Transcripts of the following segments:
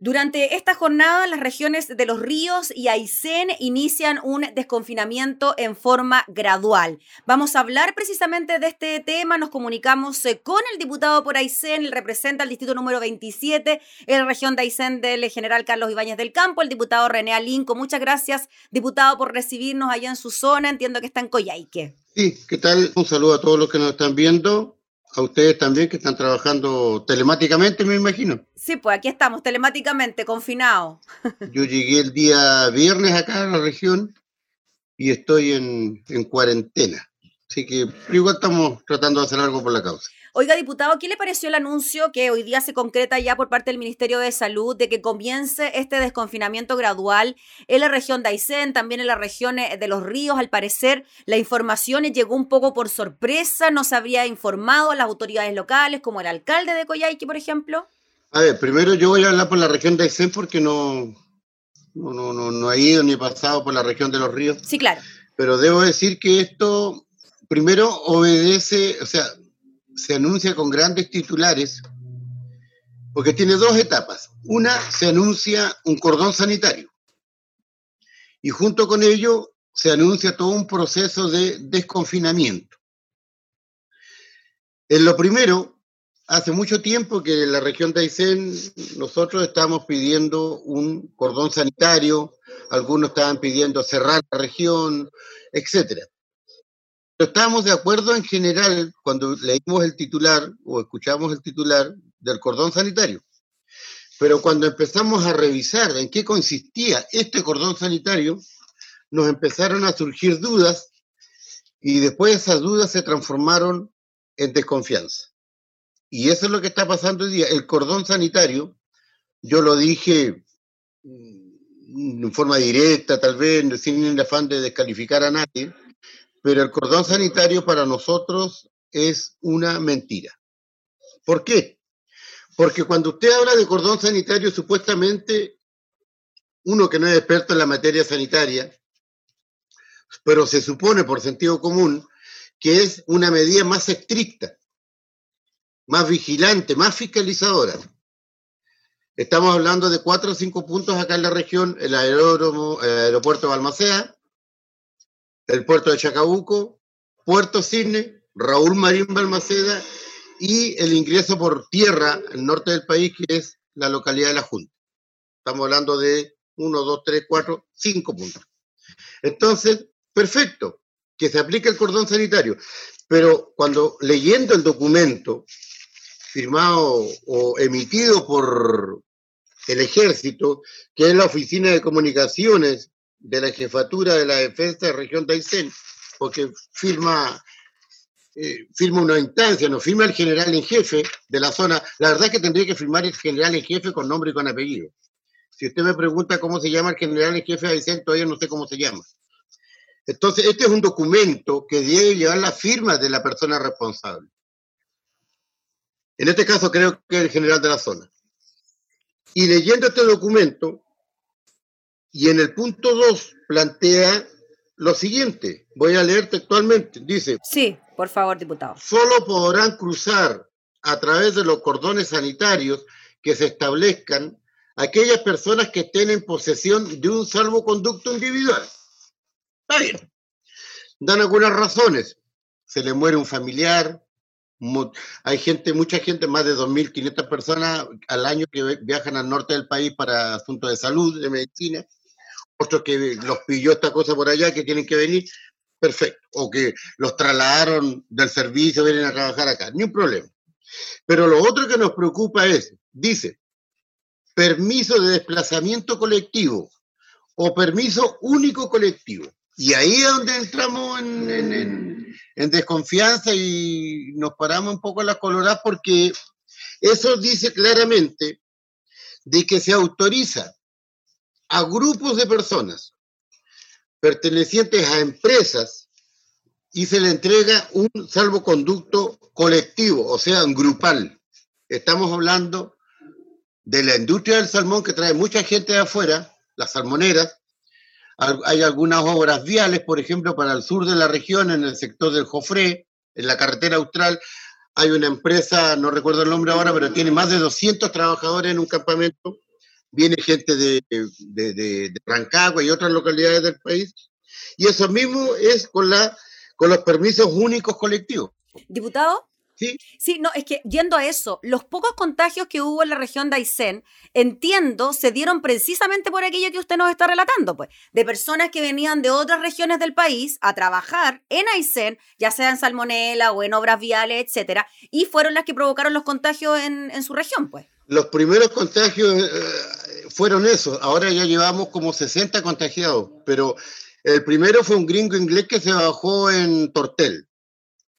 Durante esta jornada, las regiones de Los Ríos y Aysén inician un desconfinamiento en forma gradual. Vamos a hablar precisamente de este tema. Nos comunicamos eh, con el diputado por Aysén, el representa el distrito número 27 en la región de Aysén del general Carlos Ibáñez del Campo, el diputado René Alinco. Muchas gracias, diputado, por recibirnos allá en su zona. Entiendo que está en Coyhaique. Sí, ¿qué tal? Un saludo a todos los que nos están viendo a ustedes también que están trabajando telemáticamente, me imagino. Sí, pues aquí estamos, telemáticamente, confinados. Yo llegué el día viernes acá a la región y estoy en, en cuarentena. Así que igual estamos tratando de hacer algo por la causa. Oiga, diputado, ¿qué le pareció el anuncio que hoy día se concreta ya por parte del Ministerio de Salud de que comience este desconfinamiento gradual en la región de Aysén, también en la región de Los Ríos? Al parecer, la información llegó un poco por sorpresa, no se habría informado a las autoridades locales, como el alcalde de Coyhaique, por ejemplo. A ver, primero yo voy a hablar por la región de Aysén porque no, no, no, no, no he ido ni pasado por la región de Los Ríos. Sí, claro. Pero debo decir que esto primero obedece, o sea, se anuncia con grandes titulares, porque tiene dos etapas. Una, se anuncia un cordón sanitario. Y junto con ello se anuncia todo un proceso de desconfinamiento. En lo primero, hace mucho tiempo que en la región de Aysén nosotros estamos pidiendo un cordón sanitario, algunos estaban pidiendo cerrar la región, etcétera. Estábamos de acuerdo en general cuando leímos el titular o escuchamos el titular del cordón sanitario. Pero cuando empezamos a revisar en qué consistía este cordón sanitario, nos empezaron a surgir dudas y después esas dudas se transformaron en desconfianza. Y eso es lo que está pasando hoy día. El cordón sanitario, yo lo dije mm, en forma directa, tal vez, sin el afán de descalificar a nadie, pero el cordón sanitario para nosotros es una mentira. ¿Por qué? Porque cuando usted habla de cordón sanitario, supuestamente uno que no es experto en la materia sanitaria, pero se supone por sentido común que es una medida más estricta, más vigilante, más fiscalizadora. Estamos hablando de cuatro o cinco puntos acá en la región, el, aeródromo, el aeropuerto de Balmaceda, el puerto de Chacabuco, Puerto Cisne, Raúl Marín Balmaceda y el ingreso por tierra al norte del país, que es la localidad de La Junta. Estamos hablando de uno, dos, tres, cuatro, cinco puntos. Entonces, perfecto, que se aplique el cordón sanitario. Pero cuando leyendo el documento firmado o emitido por el ejército, que es la Oficina de Comunicaciones de la jefatura de la defensa de región de Aysén, porque firma, eh, firma una instancia, no firma el general en jefe de la zona. La verdad es que tendría que firmar el general en jefe con nombre y con apellido. Si usted me pregunta cómo se llama el general en jefe de Aysén, todavía no sé cómo se llama. Entonces, este es un documento que debe llevar la firma de la persona responsable. En este caso, creo que el general de la zona. Y leyendo este documento, y en el punto 2 plantea lo siguiente, voy a leer textualmente, dice. Sí, por favor, diputado. Solo podrán cruzar a través de los cordones sanitarios que se establezcan aquellas personas que estén en posesión de un salvoconducto individual. Está bien. Dan algunas razones. Se le muere un familiar. Hay gente, mucha gente, más de 2.500 personas al año que viajan al norte del país para asuntos de salud, de medicina otros que los pilló esta cosa por allá, que tienen que venir, perfecto. O que los trasladaron del servicio, vienen a trabajar acá, ni un problema. Pero lo otro que nos preocupa es, dice, permiso de desplazamiento colectivo o permiso único colectivo. Y ahí es donde entramos en, en desconfianza y nos paramos un poco a las coloradas porque eso dice claramente de que se autoriza a grupos de personas pertenecientes a empresas y se le entrega un salvoconducto colectivo, o sea, grupal. Estamos hablando de la industria del salmón que trae mucha gente de afuera, las salmoneras. Hay algunas obras viales, por ejemplo, para el sur de la región, en el sector del Jofré, en la carretera austral. Hay una empresa, no recuerdo el nombre ahora, pero tiene más de 200 trabajadores en un campamento viene gente de, de, de, Rancagua y otras localidades del país. Y eso mismo es con, la, con los permisos únicos colectivos. Diputado, Sí. Sí, no, es que yendo a eso, los pocos contagios que hubo en la región de Aysén, entiendo, se dieron precisamente por aquello que usted nos está relatando, pues, de personas que venían de otras regiones del país a trabajar en Aysén, ya sea en Salmonela o en obras viales, etcétera, y fueron las que provocaron los contagios en, en su región, pues. Los primeros contagios eh, fueron esos, ahora ya llevamos como 60 contagiados, pero el primero fue un gringo inglés que se bajó en Tortel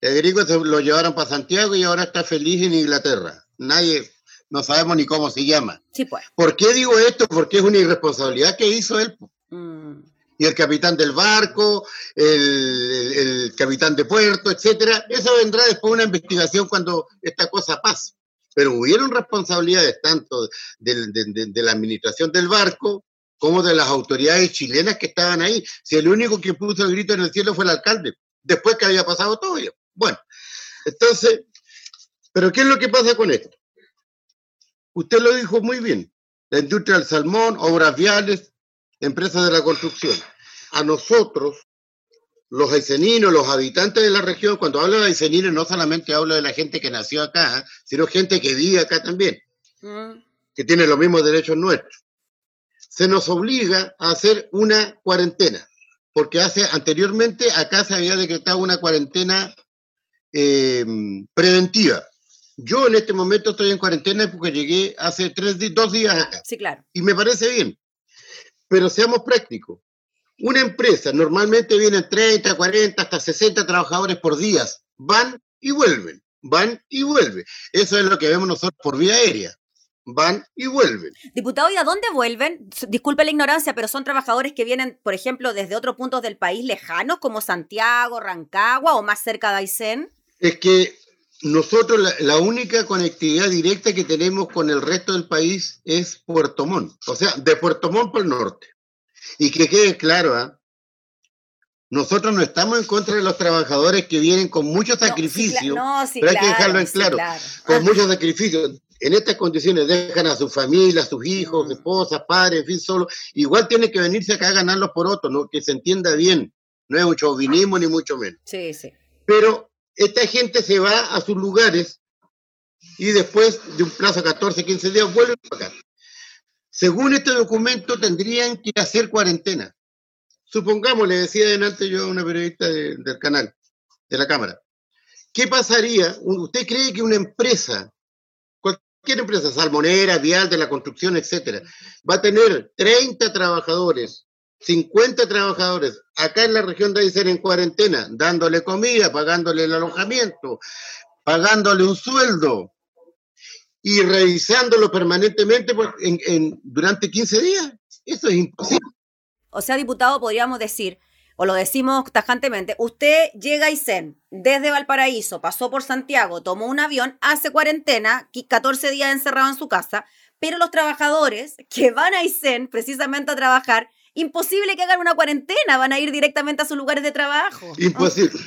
el gringo se lo llevaron para Santiago y ahora está feliz en Inglaterra. Nadie, no sabemos ni cómo se llama. Sí, pues. ¿Por qué digo esto? Porque es una irresponsabilidad que hizo él. Mm. Y el capitán del barco, el, el, capitán de puerto, etcétera. Eso vendrá después de una investigación cuando esta cosa pase. Pero hubieron responsabilidades tanto de, la administración del barco como de las autoridades chilenas que estaban ahí. Si el único que puso el grito en el cielo fue el alcalde, después que había pasado todo ello. Bueno, entonces, pero ¿qué es lo que pasa con esto? Usted lo dijo muy bien, la industria del salmón, obras viales, empresas de la construcción. A nosotros, los aiceninos, los habitantes de la región, cuando hablo de aiceninos no solamente hablo de la gente que nació acá, sino gente que vive acá también, mm. que tiene los mismos derechos nuestros. Se nos obliga a hacer una cuarentena, porque hace anteriormente acá se había decretado una cuarentena eh, preventiva. Yo en este momento estoy en cuarentena porque llegué hace tres, dos días acá. Sí, claro. Y me parece bien. Pero seamos prácticos. Una empresa normalmente vienen 30, 40, hasta 60 trabajadores por día. Van y vuelven. Van y vuelven. Eso es lo que vemos nosotros por vía aérea van y vuelven. Diputado, ¿y a dónde vuelven? Disculpe la ignorancia, pero son trabajadores que vienen, por ejemplo, desde otros puntos del país lejanos, como Santiago, Rancagua o más cerca de Aysén. Es que nosotros la, única conectividad directa que tenemos con el resto del país es Puerto Montt, o sea, de Puerto Montt por el norte. Y que quede claro, ¿ah? nosotros no estamos en contra de los trabajadores que vienen con mucho sacrificio, pero hay que dejarlo en claro, con mucho sacrificio. En estas condiciones dejan a su familia, a sus hijos, mm. esposas, padres, en fin, solo. Igual tiene que venirse acá a ganarlos por otro, ¿no? que se entienda bien. No es un chauvinismo ni mucho menos. Sí, sí. Pero esta gente se va a sus lugares y después de un plazo de 14, 15 días vuelven acá. Según este documento tendrían que hacer cuarentena. Supongamos, le decía adelante yo a una periodista del canal, de la Cámara, ¿qué pasaría? ¿Usted cree que una empresa, cualquier empresa, salmonera, vial, de la construcción, etcétera, va a tener 30 trabajadores 50 trabajadores acá en la región de Aysén en cuarentena, dándole comida, pagándole el alojamiento, pagándole un sueldo y revisándolo permanentemente en, durante 15 días. Eso es imposible. O sea, diputado, podríamos decir, o lo decimos tajantemente, usted llega a Aysén desde Valparaíso, pasó por Santiago, tomó un avión, hace cuarentena, 14 días encerrado en su casa, pero los trabajadores que van a Aysén precisamente a trabajar imposible que hagan una cuarentena, van a ir directamente a sus lugares de trabajo. Imposible.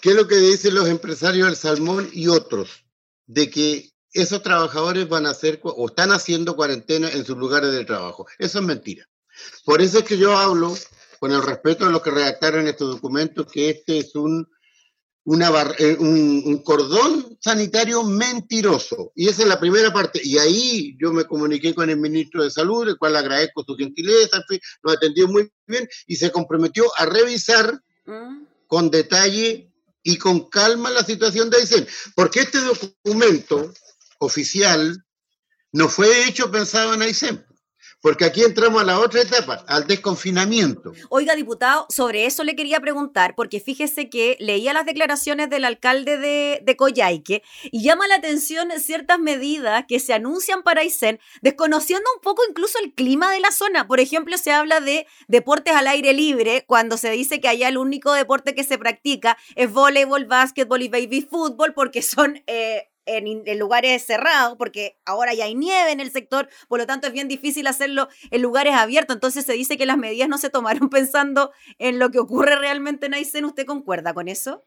¿Qué es lo que dicen los empresarios del salmón y otros? De que esos trabajadores van a hacer o están haciendo cuarentena en sus lugares de trabajo. Eso es mentira. Por eso es que yo hablo, con el respeto de los que redactaron estos documentos, que este es un una eh, un, cordón sanitario mentiroso. Y esa es la primera parte. Y ahí yo me comuniqué con el ministro de Salud, el cual agradezco su gentileza, nos atendió muy bien y se comprometió a revisar mm. con detalle y con calma la situación de Aysén. Porque este documento oficial no fue hecho pensado en Aysén. Porque aquí entramos a la otra etapa, al desconfinamiento. Oiga, diputado, sobre eso le quería preguntar, porque fíjese que leía las declaraciones del alcalde de, de Coyhaique y llama la atención ciertas medidas que se anuncian para Aysén, desconociendo un poco incluso el clima de la zona. Por ejemplo, se habla de deportes al aire libre, cuando se dice que allá el único deporte que se practica es voleibol, básquetbol y baby fútbol, porque son eh, en, lugares cerrados, porque ahora ya hay nieve en el sector, por lo tanto es bien difícil hacerlo en lugares abiertos. Entonces se dice que las medidas no se tomaron pensando en lo que ocurre realmente en Aysén. ¿Usted concuerda con eso?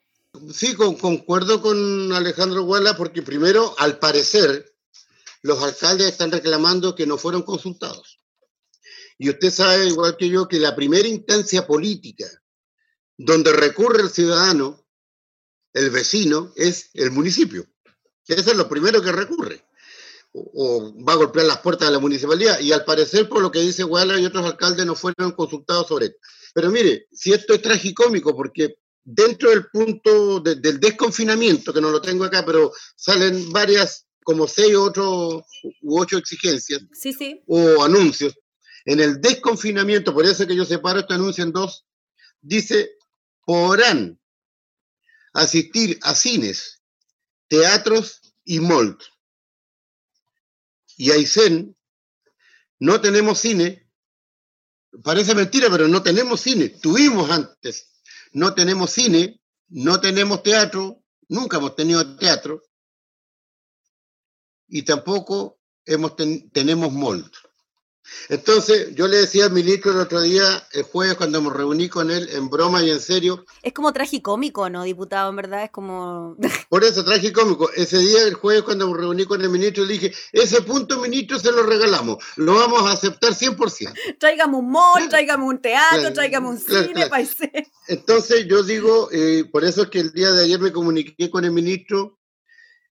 Sí, concuerdo con Alejandro Guala, porque primero, al parecer, los alcaldes están reclamando que no fueron consultados. Y usted sabe, igual que yo, que la primera instancia política donde recurre el ciudadano, el vecino, es el municipio. Eso es lo primero que recurre. O, va a golpear las puertas de la municipalidad. Y al parecer, por lo que dice Guala y otros alcaldes, no fueron consultados sobre esto. Pero mire, si esto es tragicómico, porque dentro del punto del desconfinamiento, que no lo tengo acá, pero salen varias, como seis ocho, u ocho exigencias sí, sí. o anuncios. En el desconfinamiento, por eso que yo separo este anuncio en dos, dice, podrán asistir a cines, teatros y malls. Y Aysén, no tenemos cine, parece mentira, pero no tenemos cine, tuvimos antes no tenemos cine, no tenemos teatro, nunca hemos tenido teatro, y tampoco hemos tenemos molde. Entonces, yo le decía al ministro el otro día, el jueves, cuando me reuní con él, en broma y en serio. Es como tragicómico, ¿no, diputado? En verdad, es como. Por eso, tragicómico. Ese día, el jueves, cuando me reuní con el ministro, le dije: ese punto, ministro, se lo regalamos. Lo vamos a aceptar 100%. Tráigame un mall, tráigame un teatro, tráigame un cine, Entonces, yo digo, eh, por eso es que el día de ayer me comuniqué con el ministro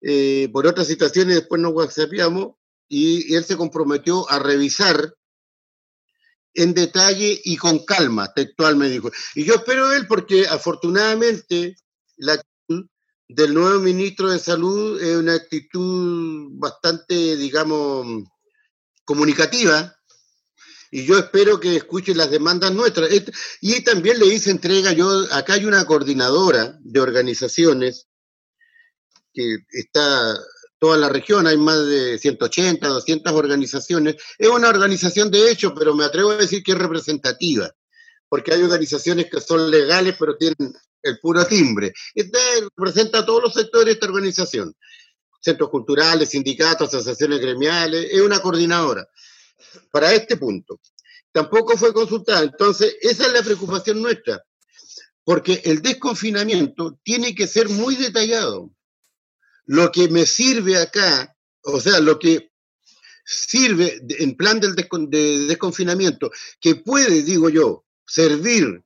eh, por otras situaciones, después nos whatsappiamos y, él se comprometió a revisar en detalle y con calma, textual me dijo. Y yo espero él porque afortunadamente la actitud del nuevo ministro de Salud es una actitud bastante, digamos, comunicativa, y yo espero que escuche las demandas nuestras. Y también le hice entrega, yo, acá hay una coordinadora de organizaciones que está toda la región, hay más de 180, 200 organizaciones. Es una organización de hecho, pero me atrevo a decir que es representativa, porque hay organizaciones que son legales, pero tienen el puro timbre. Este representa a todos los sectores de esta organización, centros culturales, sindicatos, asociaciones gremiales, es una coordinadora para este punto. Tampoco fue consultada, entonces esa es la preocupación nuestra, porque el desconfinamiento tiene que ser muy detallado lo que me sirve acá, o sea, lo que sirve en plan del de desconfinamiento, que puede, digo yo, servir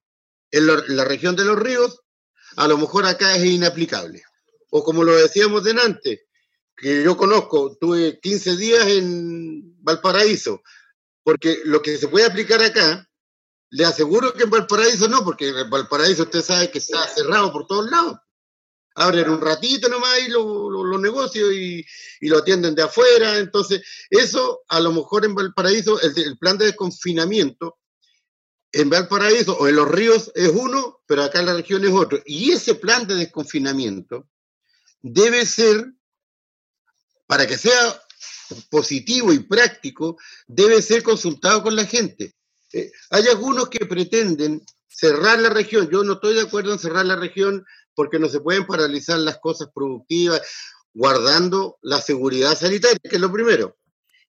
en la, región de los ríos, a lo mejor acá es inaplicable. O como lo decíamos delante, que yo conozco, tuve 15 días en Valparaíso, porque lo que se puede aplicar acá, le aseguro que en Valparaíso no, porque en Valparaíso usted sabe que está cerrado por todos lados abren un ratito nomás y los negocios y, lo atienden de afuera. Entonces, eso a lo mejor en Valparaíso, el, plan de desconfinamiento, en Valparaíso o en los ríos es uno, pero acá en la región es otro. Y ese plan de desconfinamiento debe ser, para que sea positivo y práctico, debe ser consultado con la gente. Eh, hay algunos que pretenden cerrar la región. Yo no estoy de acuerdo en cerrar la región porque no se pueden paralizar las cosas productivas, guardando la seguridad sanitaria, que es lo primero.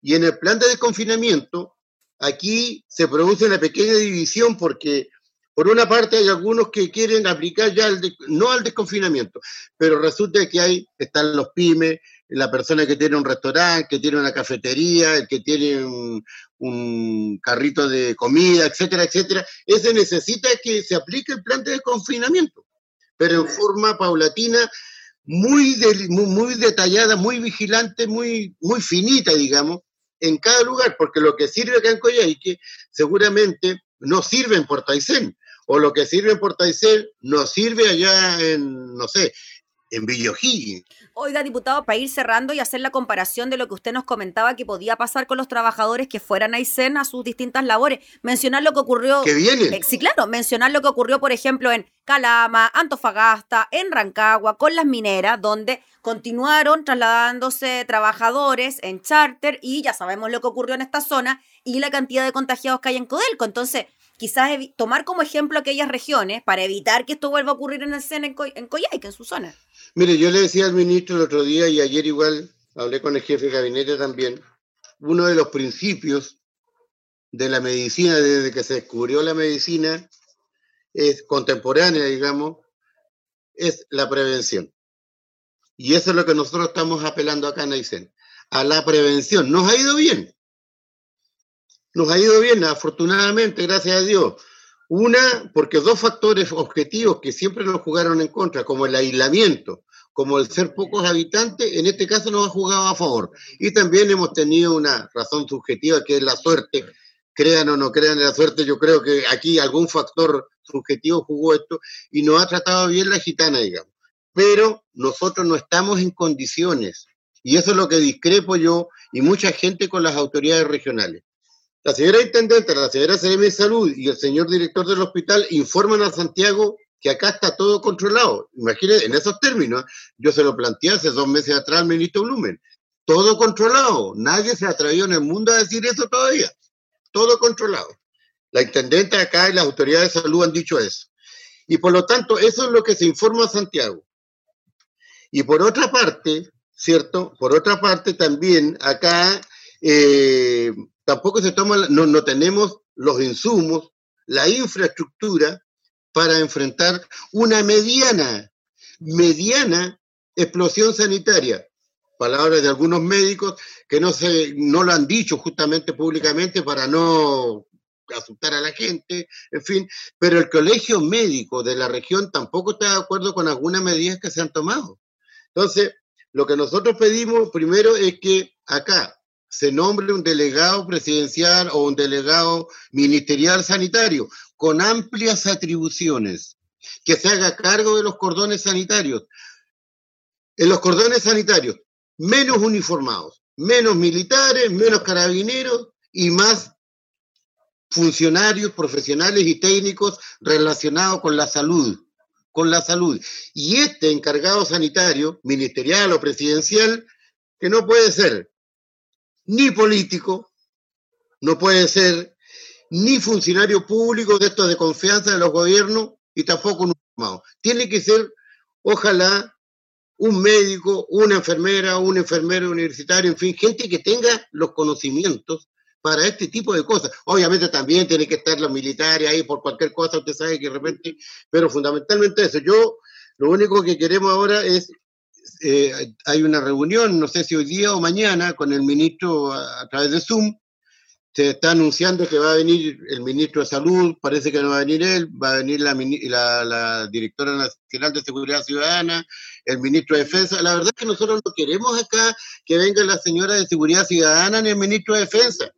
Y en el plan de desconfinamiento, aquí se produce una pequeña división porque por una parte hay algunos que quieren aplicar ya no al desconfinamiento, pero resulta que hay, están los pymes, la persona que tiene un restaurante, que tiene una cafetería, el que tiene un, carrito de comida, etcétera, etcétera. Ese necesita que se aplique el plan de desconfinamiento pero en forma paulatina, muy, muy, detallada, muy vigilante, muy, muy finita, digamos, en cada lugar, porque lo que sirve acá en Coyhaique seguramente no sirve en Portaicén, o lo que sirve en Portaicén no sirve allá en, no sé, en Villojí. Oiga, diputado, para ir cerrando y hacer la comparación de lo que usted nos comentaba que podía pasar con los trabajadores que fueran a ICEN a sus distintas labores, mencionar lo que ocurrió. ¿Que viene? Eh, sí, claro, mencionar lo que ocurrió, por ejemplo, en Calama, Antofagasta, en Rancagua, con las mineras, donde continuaron trasladándose trabajadores en charter y ya sabemos lo que ocurrió en esta zona y la cantidad de contagiados que hay en Codelco. Entonces, quizás tomar como ejemplo aquellas regiones para evitar que esto vuelva a ocurrir en el CEN en, en Coyhaique, en su zona. Mire, yo le decía al ministro el otro día y ayer igual hablé con el jefe de gabinete también, uno de los principios de la medicina desde que se descubrió la medicina es contemporánea, digamos, es la prevención. Y eso es lo que nosotros estamos apelando acá en Aysén, a la prevención. Nos ha ido bien. Nos ha ido bien, afortunadamente, gracias a Dios. Una, porque dos factores objetivos que siempre nos jugaron en contra, como el aislamiento, como el ser pocos habitantes, en este caso nos ha jugado a favor. Y también hemos tenido una razón subjetiva que es la suerte. Crean o no crean en la suerte, yo creo que aquí algún factor subjetivo jugó esto y nos ha tratado bien la gitana, digamos. Pero nosotros no estamos en condiciones, y eso es lo que discrepo yo y mucha gente con las autoridades regionales. La señora intendente, la señora Seremi de Salud y el señor director del hospital informan a Santiago que acá está todo controlado. Imagínense, en esos términos, yo se lo planteé hace dos meses atrás al ministro Blumen. Todo controlado. Nadie se atrevió en el mundo a decir eso todavía. Todo controlado. La intendente acá y las autoridades de salud han dicho eso. Y por lo tanto, eso es lo que se informa a Santiago. Y por otra parte, ¿cierto? Por otra parte, también acá eh, tampoco se toma, no, no tenemos los insumos, la infraestructura para enfrentar una mediana, mediana explosión sanitaria. Palabras de algunos médicos que no, se, no lo han dicho justamente públicamente para no asustar a la gente, en fin, pero el colegio médico de la región tampoco está de acuerdo con algunas medidas que se han tomado. Entonces, lo que nosotros pedimos primero es que acá se nombre un delegado presidencial o un delegado ministerial sanitario con amplias atribuciones, que se haga cargo de los cordones sanitarios. En los cordones sanitarios, menos uniformados, menos militares, menos carabineros y más funcionarios profesionales y técnicos relacionados con la salud, con la salud. Y este encargado sanitario, ministerial o presidencial, que no puede ser ni político, no puede ser ni funcionario público de estos de confianza de los gobiernos y tampoco un formado. Tiene que ser, ojalá, un médico, una enfermera, un enfermero universitario, en fin, gente que tenga los conocimientos para este tipo de cosas. Obviamente también tiene que estar los militares ahí por cualquier cosa, usted sabe que de repente, pero fundamentalmente eso. Yo lo único que queremos ahora es eh, hay una reunión, no sé si hoy día o mañana, con el ministro a, través de Zoom. Se está anunciando que va a venir el ministro de Salud, parece que no va a venir él, va a venir la, la, directora nacional de Seguridad Ciudadana, el ministro de Defensa. La verdad es que nosotros no queremos acá que venga la señora de Seguridad Ciudadana ni el ministro de Defensa.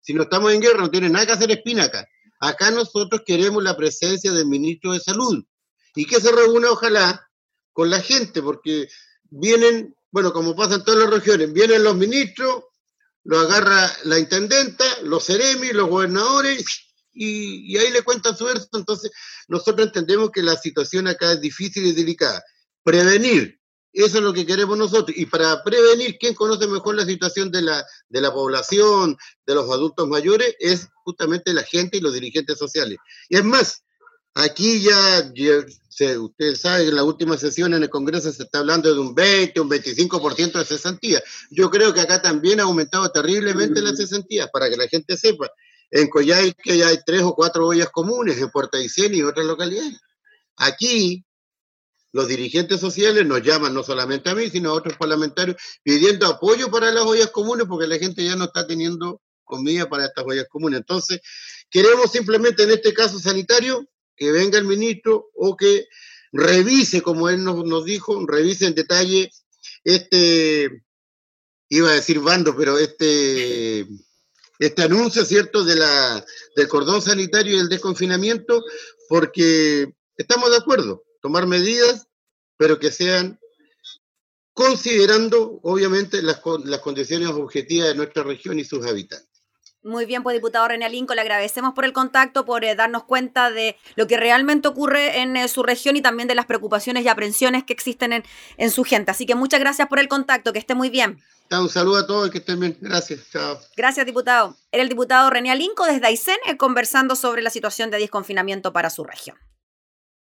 Si no estamos en guerra, no tiene nada que hacer espina acá. Acá nosotros queremos la presencia del ministro de Salud y que se reúna, ojalá, con la gente, porque vienen, bueno, como pasa en todas las regiones, vienen los ministros, lo agarra la intendenta, los seremis, los gobernadores, y, ahí le cuentan su verso. Entonces, nosotros entendemos que la situación acá es difícil y delicada. Prevenir, eso es lo que queremos nosotros. Y para prevenir, ¿quién conoce mejor la situación de la, de la población, de los adultos mayores? Es justamente la gente y los dirigentes sociales. Y es más, Aquí ya, ustedes saben, en la última sesión en el Congreso se está hablando de un 20, un 25% de cesantía. Yo creo que acá también ha aumentado terriblemente la cesantía, para que la gente sepa. En Coyhai que ya hay tres o cuatro ollas comunes, en Puerto Aysén y otras localidades. Aquí, los dirigentes sociales nos llaman no solamente a mí, sino a otros parlamentarios pidiendo apoyo para las ollas comunes porque la gente ya no está teniendo comida para estas ollas comunes. Entonces, queremos simplemente en este caso sanitario que venga el ministro o que revise, como él nos, dijo, revise en detalle este, iba a decir bando, pero este, este anuncio, ¿cierto?, de la, del cordón sanitario y el desconfinamiento, porque estamos de acuerdo, tomar medidas, pero que sean considerando, obviamente, las, las condiciones objetivas de nuestra región y sus habitantes. Muy bien, pues diputado René Alinco, le agradecemos por el contacto, por eh, darnos cuenta de lo que realmente ocurre en eh, su región y también de las preocupaciones y aprensiones que existen en, en, su gente. Así que muchas gracias por el contacto, que esté muy bien. Un saludo a todos, que estén bien. Gracias, chao. Gracias, diputado. Era el diputado René Alinco desde Aysén eh, conversando sobre la situación de desconfinamiento para su región.